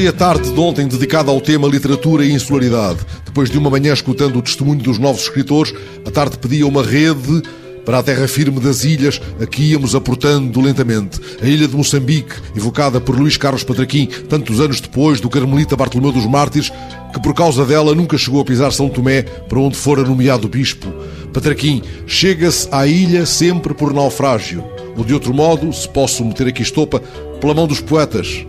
Foi a tarde de ontem dedicada ao tema literatura e insularidade. Depois de uma manhã escutando o testemunho dos novos escritores, a tarde pedia uma rede para a terra firme das ilhas a que íamos aportando lentamente. A ilha de Moçambique, evocada por Luís Carlos Patraquim, tantos anos depois do Carmelita Bartolomeu dos Mártires, que por causa dela nunca chegou a pisar São Tomé, para onde fora nomeado bispo. Patraquim chega-se à ilha sempre por naufrágio, ou de outro modo, se posso meter aqui estopa, pela mão dos poetas.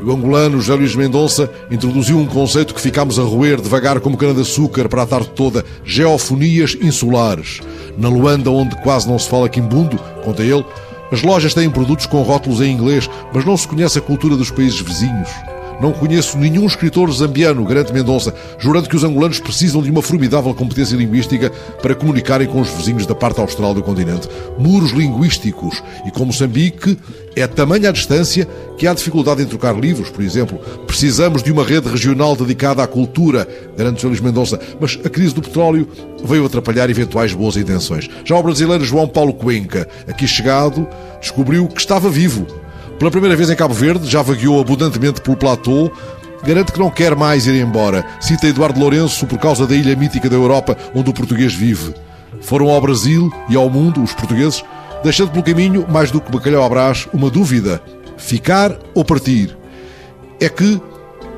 E o angolano José Luís Mendonça introduziu um conceito que ficámos a roer devagar como cana-de-açúcar para a tarde toda: geofonias insulares. Na Luanda, onde quase não se fala quimbundo, conta ele, as lojas têm produtos com rótulos em inglês, mas não se conhece a cultura dos países vizinhos. Não conheço nenhum escritor zambiano, garante Mendonça, jurando que os angolanos precisam de uma formidável competência linguística para comunicarem com os vizinhos da parte austral do continente. Muros linguísticos. E com Moçambique, é tamanha a distância que há dificuldade em trocar livros, por exemplo. Precisamos de uma rede regional dedicada à cultura, garante Luís Mendonça. Mas a crise do petróleo veio atrapalhar eventuais boas intenções. Já o brasileiro João Paulo Cuenca, aqui chegado, descobriu que estava vivo pela primeira vez em Cabo Verde, já vagueou abundantemente pelo platô, garante que não quer mais ir embora. Cita Eduardo Lourenço por causa da ilha mítica da Europa onde o português vive. Foram ao Brasil e ao mundo, os portugueses, deixando pelo caminho, mais do que bacalhau à uma dúvida: ficar ou partir? É que,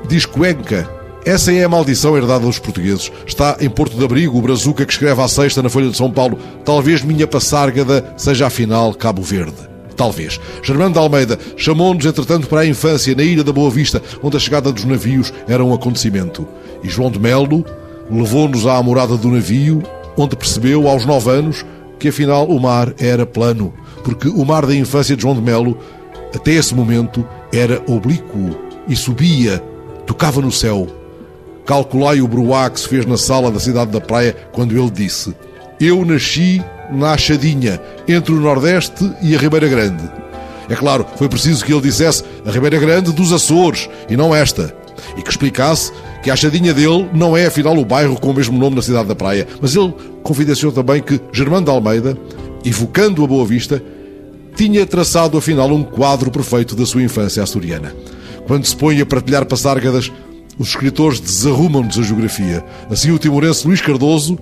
diz Cuenca, essa é a maldição herdada dos portugueses. Está em Porto de Abrigo o Brazuca que escreve à sexta na Folha de São Paulo: talvez minha passárgada seja afinal Cabo Verde. Talvez. Germano de Almeida chamou-nos, entretanto, para a infância na Ilha da Boa Vista, onde a chegada dos navios era um acontecimento. E João de Melo levou-nos à morada do navio, onde percebeu, aos nove anos, que afinal o mar era plano, porque o mar da infância de João de Melo, até esse momento, era oblíquo e subia, tocava no céu. Calculai o bruá que se fez na sala da cidade da praia quando ele disse: Eu nasci na Achadinha, entre o Nordeste e a Ribeira Grande. É claro, foi preciso que ele dissesse a Ribeira Grande dos Açores e não esta. E que explicasse que a Achadinha dele não é afinal o bairro com o mesmo nome na cidade da praia. Mas ele confidenciou também que Germano de Almeida, evocando a Boa Vista, tinha traçado afinal um quadro perfeito da sua infância açoriana. Quando se põe a partilhar passárgadas, os escritores desarrumam-nos a geografia. Assim, o timorense Luís Cardoso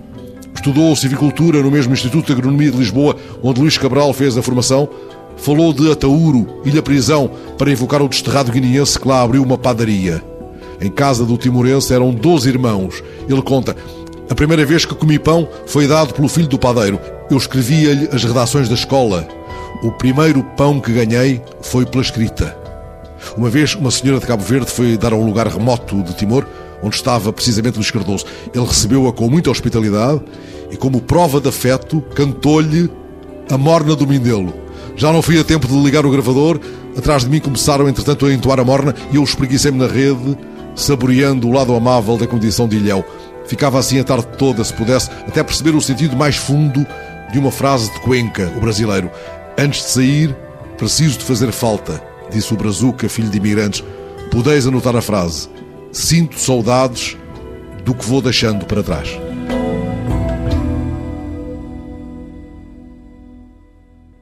Estudou civicultura no mesmo Instituto de Agronomia de Lisboa, onde Luís Cabral fez a formação. Falou de Ataúro, ilha prisão, para invocar o desterrado guineense que lá abriu uma padaria. Em casa do timorense eram 12 irmãos. Ele conta: A primeira vez que comi pão foi dado pelo filho do padeiro. Eu escrevia-lhe as redações da escola. O primeiro pão que ganhei foi pela escrita. Uma vez, uma senhora de Cabo Verde foi dar a um lugar remoto de Timor onde estava precisamente Luís Cardoso. Ele recebeu-a com muita hospitalidade e, como prova de afeto, cantou-lhe a morna do Mindelo. Já não fui a tempo de ligar o gravador, atrás de mim começaram, entretanto, a entoar a morna e eu espreguicei-me na rede, saboreando o lado amável da condição de ilhéu. Ficava assim a tarde toda, se pudesse, até perceber o sentido mais fundo de uma frase de Cuenca, o brasileiro. Antes de sair, preciso de fazer falta, disse o Brazuca, filho de imigrantes. Podeis anotar a frase sinto saudades do que vou deixando para trás.